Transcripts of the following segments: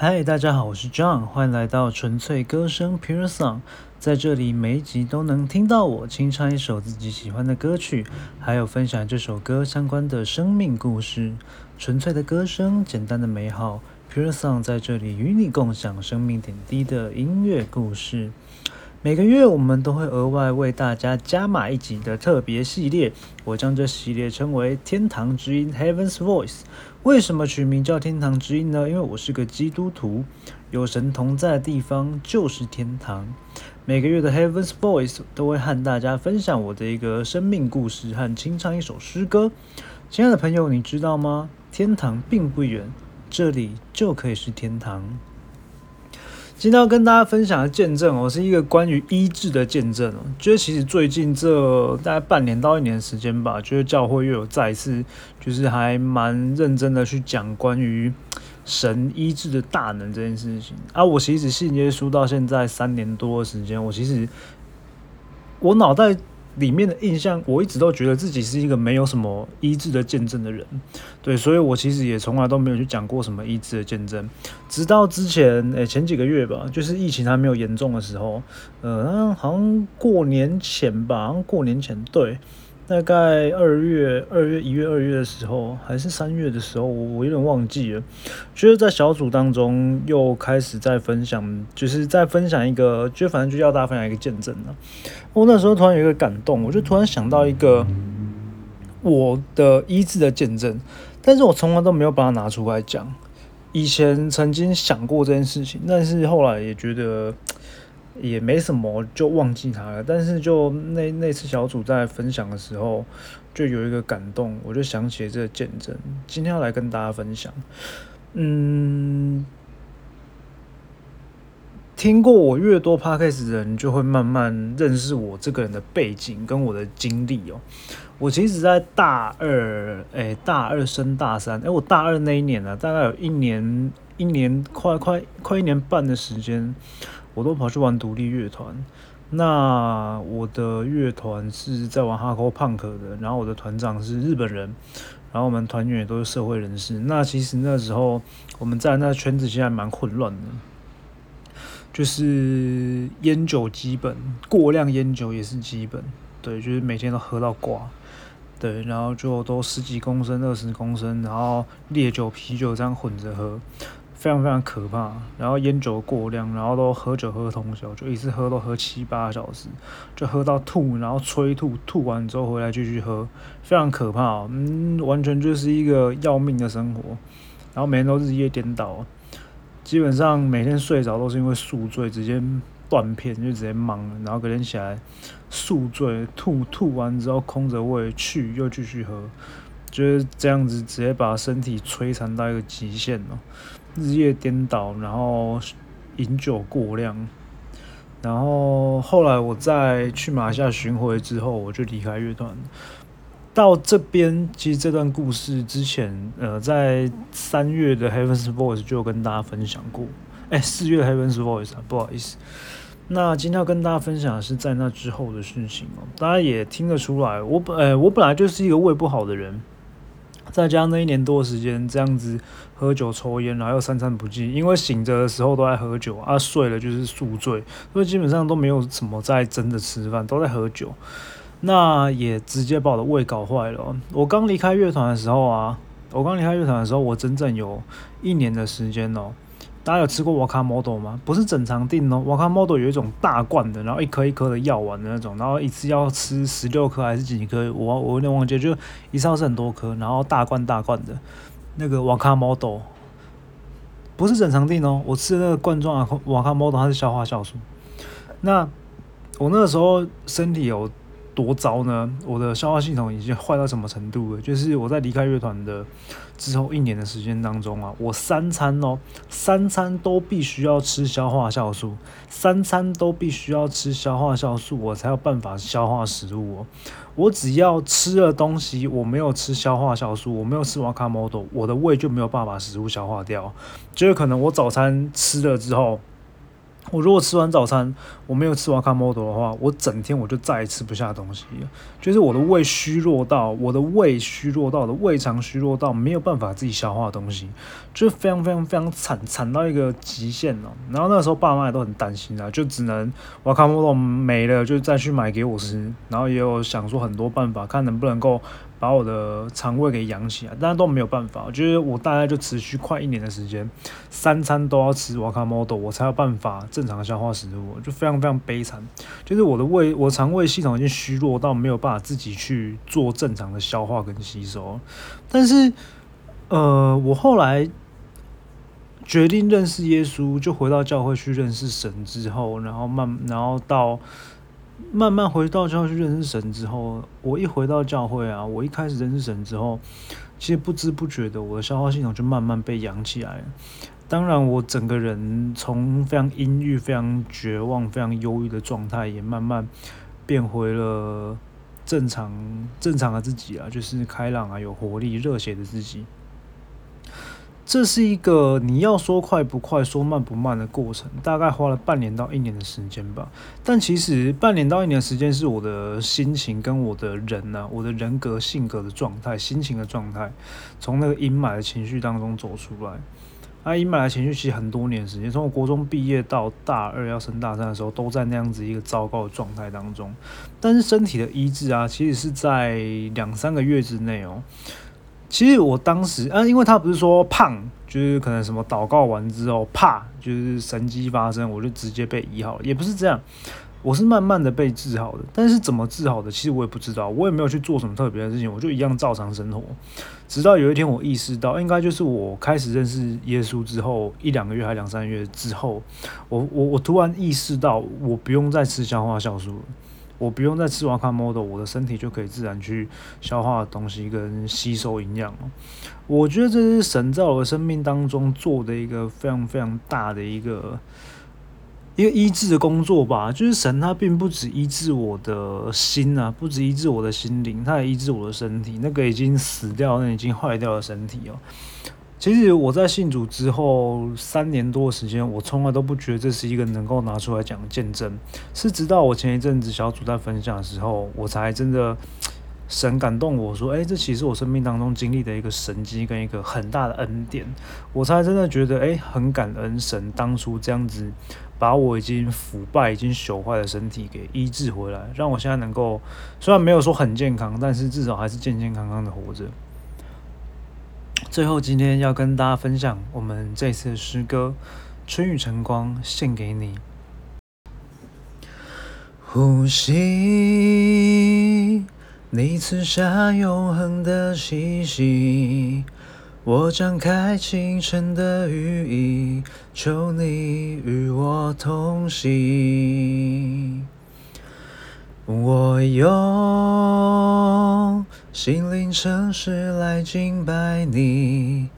嗨，大家好，我是 John，欢迎来到纯粹歌声 Pure Song，在这里每一集都能听到我清唱一首自己喜欢的歌曲，还有分享这首歌相关的生命故事。纯粹的歌声，简单的美好，Pure Song 在这里与你共享生命点滴的音乐故事。每个月我们都会额外为大家加码一集的特别系列，我将这系列称为《天堂之音》（Heaven's Voice）。为什么取名叫《天堂之音》呢？因为我是个基督徒，有神同在的地方就是天堂。每个月的 Heaven's Voice 都会和大家分享我的一个生命故事和清唱一首诗歌。亲爱的朋友，你知道吗？天堂并不远，这里就可以是天堂。今天要跟大家分享的见证哦，是一个关于医治的见证哦。就是其实最近这大概半年到一年的时间吧，就是教会又有再次，就是还蛮认真的去讲关于神医治的大能这件事情啊。我其实信耶稣到现在三年多的时间，我其实我脑袋。里面的印象，我一直都觉得自己是一个没有什么医治的见证的人，对，所以我其实也从来都没有去讲过什么医治的见证，直到之前，诶前几个月吧，就是疫情还没有严重的时候，嗯，好像过年前吧，好像过年前，对。大概二月、二月、一月、二月的时候，还是三月的时候，我我有点忘记了。就是在小组当中又开始在分享，就是在分享一个，就反正就要大家分享一个见证了。我那时候突然有一个感动，我就突然想到一个我的医治的见证，但是我从来都没有把它拿出来讲。以前曾经想过这件事情，但是后来也觉得。也没什么，就忘记他了。但是就那那次小组在分享的时候，就有一个感动，我就想起了这个见证，今天要来跟大家分享。嗯，听过我越多 podcast 的人，就会慢慢认识我这个人的背景跟我的经历哦。我其实，在大二，哎，大二升大三，哎，我大二那一年呢，大概有一年，一年快快快一年半的时间。我都跑去玩独立乐团，那我的乐团是在玩 hardcore punk 的，然后我的团长是日本人，然后我们团员也都是社会人士。那其实那时候我们在那圈子其实还蛮混乱的，就是烟酒基本过量，烟酒也是基本，对，就是每天都喝到挂，对，然后就都十几公升、二十公升，然后烈酒、啤酒这样混着喝。非常非常可怕，然后烟酒过量，然后都喝酒喝通宵，就一次喝都喝七八小时，就喝到吐，然后催吐，吐完之后回来继续喝，非常可怕，嗯，完全就是一个要命的生活，然后每天都日夜颠倒，基本上每天睡着都是因为宿醉，直接断片就直接懵了，然后隔天起来宿醉吐，吐完之后空着胃去又继续喝，就是这样子直接把身体摧残到一个极限了。日夜颠倒，然后饮酒过量，然后后来我在去马来西亚巡回之后，我就离开乐团。到这边，其实这段故事之前，呃，在三月的 Heaven's Voice 就跟大家分享过。哎，四月 Heaven's Voice 啊，不好意思。那今天要跟大家分享的是在那之后的事情哦。大家也听得出来，我本，呃，我本来就是一个胃不好的人。再加上那一年多的时间这样子喝酒抽烟，然后又三餐不继，因为醒着的时候都在喝酒啊，睡了就是宿醉，所以基本上都没有什么在真的吃饭，都在喝酒。那也直接把我的胃搞坏了。我刚离开乐团的时候啊，我刚离开乐团的时候，我整整有一年的时间哦。大家有吃过瓦卡 model 吗？不是整肠定哦，瓦卡 model 有一种大罐的，然后一颗一颗的药丸的那种，然后一次要吃十六颗还是几颗？我我有点忘记，就一次是很多颗，然后大罐大罐的，那个瓦卡 model 不是整肠定哦，我吃的那个罐装啊，瓦卡 model 它是消化酵素。那我那个时候身体有。多糟呢？我的消化系统已经坏到什么程度了？就是我在离开乐团的之后一年的时间当中啊，我三餐哦，三餐都必须要吃消化酵素，三餐都必须要吃消化酵素，我才有办法消化食物哦。我只要吃了东西，我没有吃消化酵素，我没有吃瓦卡莫多，我的胃就没有办法把食物消化掉。就是可能我早餐吃了之后。我如果吃完早餐，我没有吃完卡莫多的话，我整天我就再也吃不下东西。就是我的胃虚弱到，我的胃虚弱到，我的胃肠虚弱到没有办法自己消化东西，就是非常非常非常惨，惨到一个极限了。然后那时候爸妈也都很担心啊，就只能瓦卡莫多没了，就再去买给我吃。然后也有想说很多办法，看能不能够。把我的肠胃给养起来，但是都没有办法。我觉得我大概就持续快一年的时间，三餐都要吃瓦卡莫多，我才有办法正常消化食物，就非常非常悲惨。就是我的胃，我肠胃系统已经虚弱到没有办法自己去做正常的消化跟吸收。但是，呃，我后来决定认识耶稣，就回到教会去认识神之后，然后慢，然后到。慢慢回到教会去认识神之后，我一回到教会啊，我一开始认识神之后，其实不知不觉的，我的消化系统就慢慢被养起来。当然，我整个人从非常阴郁、非常绝望、非常忧郁的状态，也慢慢变回了正常、正常的自己啊，就是开朗啊、有活力、热血的自己。这是一个你要说快不快，说慢不慢的过程，大概花了半年到一年的时间吧。但其实半年到一年时间是我的心情跟我的人呢，我的人格性格的状态、心情的状态，从那个阴霾的情绪当中走出来。那阴霾的情绪其实很多年时间，从我国中毕业到大二要升大三的时候，都在那样子一个糟糕的状态当中。但是身体的医治啊，其实是在两三个月之内哦。其实我当时啊，因为他不是说胖，就是可能什么祷告完之后，啪，就是神迹发生，我就直接被医好了，也不是这样，我是慢慢的被治好的。但是怎么治好的，其实我也不知道，我也没有去做什么特别的事情，我就一样照常生活。直到有一天我意识到，应该就是我开始认识耶稣之后一两个月还两三个月之后，我我我突然意识到，我不用再吃消化酵素了。我不用再吃瓦卡莫多，我的身体就可以自然去消化东西跟吸收营养。我觉得这是神在我的生命当中做的一个非常非常大的一个一个医治的工作吧。就是神他并不止医治我的心啊，不止医治我的心灵，他也医治我的身体。那个已经死掉、那已经坏掉的身体哦。其实我在信主之后三年多的时间，我从来都不觉得这是一个能够拿出来讲的见证，是直到我前一阵子小组在分享的时候，我才真的神感动我说，哎，这其实我生命当中经历的一个神迹跟一个很大的恩典，我才真的觉得，哎，很感恩神当初这样子把我已经腐败、已经朽坏的身体给医治回来，让我现在能够虽然没有说很健康，但是至少还是健健康康的活着。最后，今天要跟大家分享我们这次诗歌《春雨晨光》，献给你。呼吸，你赐下永恒的气息，我张开清晨的羽翼，求你与我同行。我用心灵诚实来敬拜你，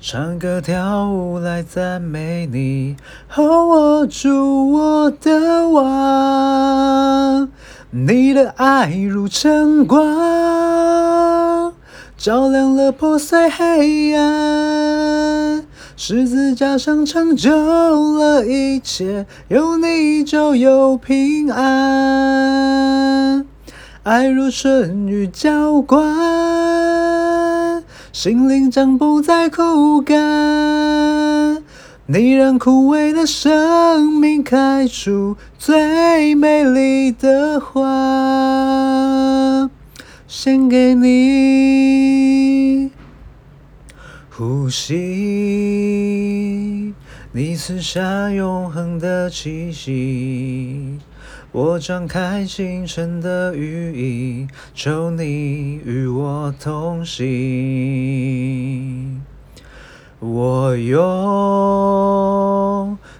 唱歌跳舞来赞美你，和我主我的王，你的爱如晨光，照亮了破碎黑暗。十字架上成就了一切，有你就有平安。爱如春雨浇灌，心灵将不再枯干。你让枯萎的生命开出最美丽的花，献给你。呼吸，你赐下永恒的气息。我张开清晨的羽翼，求你与我同行。我用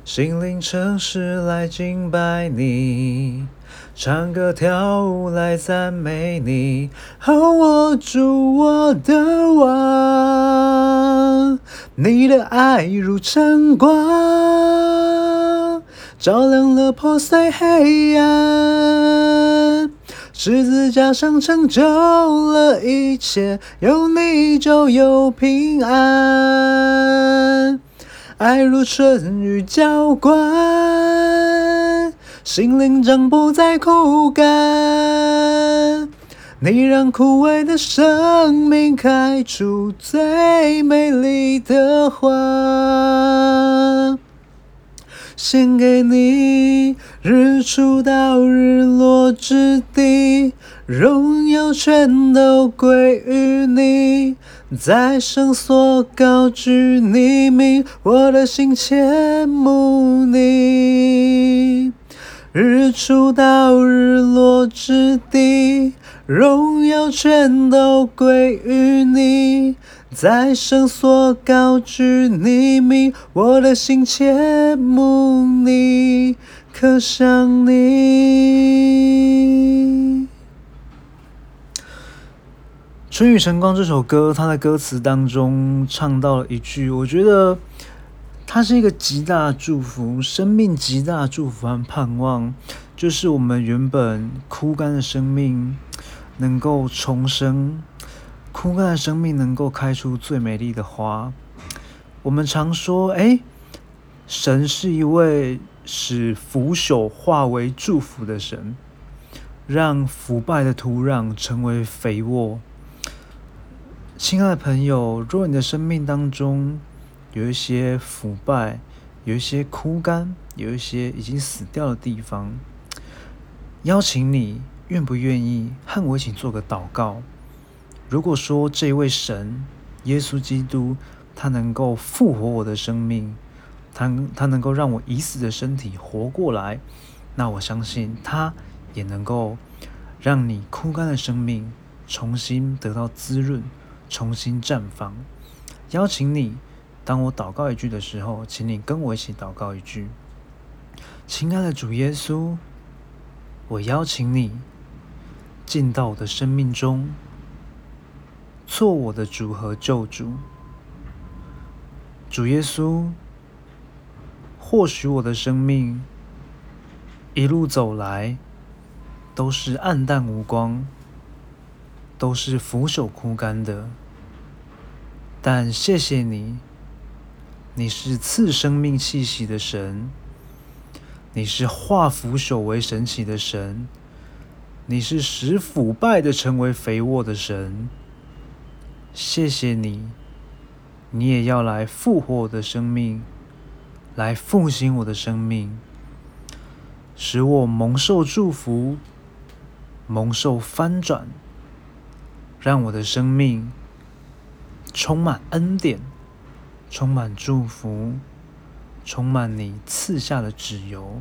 心灵诚实来敬拜你。唱歌跳舞来赞美你，和我主我的王，你的爱如晨光，照亮了破碎黑暗。十字架上成就了一切，有你就有平安。爱如春雨浇灌，心灵将不再枯干。你让枯萎的生命开出最美丽的花。献给你，日出到日落之地，荣耀全都归于你。在圣所高举你名，我的心切慕你。日出到日落之地，荣耀全都归于你。在圣所高举你名，我的心切慕你，可想你。《春雨晨光》这首歌，它的歌词当中唱到了一句，我觉得它是一个极大的祝福，生命极大的祝福和盼望，就是我们原本枯干的生命能够重生。枯干的生命能够开出最美丽的花。我们常说，哎，神是一位使腐朽化为祝福的神，让腐败的土壤成为肥沃。亲爱的朋友，若你的生命当中有一些腐败，有一些枯干，有一些已经死掉的地方，邀请你，愿不愿意和我一起做个祷告？如果说这位神耶稣基督，他能够复活我的生命，他他能够让我已死的身体活过来，那我相信他也能够让你枯干的生命重新得到滋润，重新绽放。邀请你，当我祷告一句的时候，请你跟我一起祷告一句：亲爱的主耶稣，我邀请你进到我的生命中。做我的主和救主，主耶稣。或许我的生命一路走来都是暗淡无光，都是腐朽枯干的。但谢谢你，你是赐生命气息的神，你是化腐朽为神奇的神，你是使腐败的成为肥沃的神。谢谢你，你也要来复活我的生命，来复兴我的生命，使我蒙受祝福，蒙受翻转，让我的生命充满恩典，充满祝福，充满你赐下的旨由，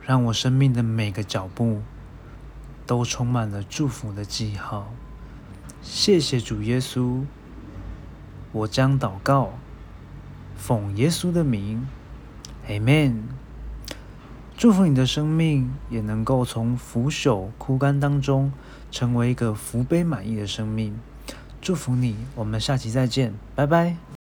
让我生命的每个脚步都充满了祝福的记号。谢谢主耶稣，我将祷告，奉耶稣的名，Amen。祝福你的生命也能够从腐朽枯干当中，成为一个福杯满溢的生命。祝福你，我们下期再见，拜拜。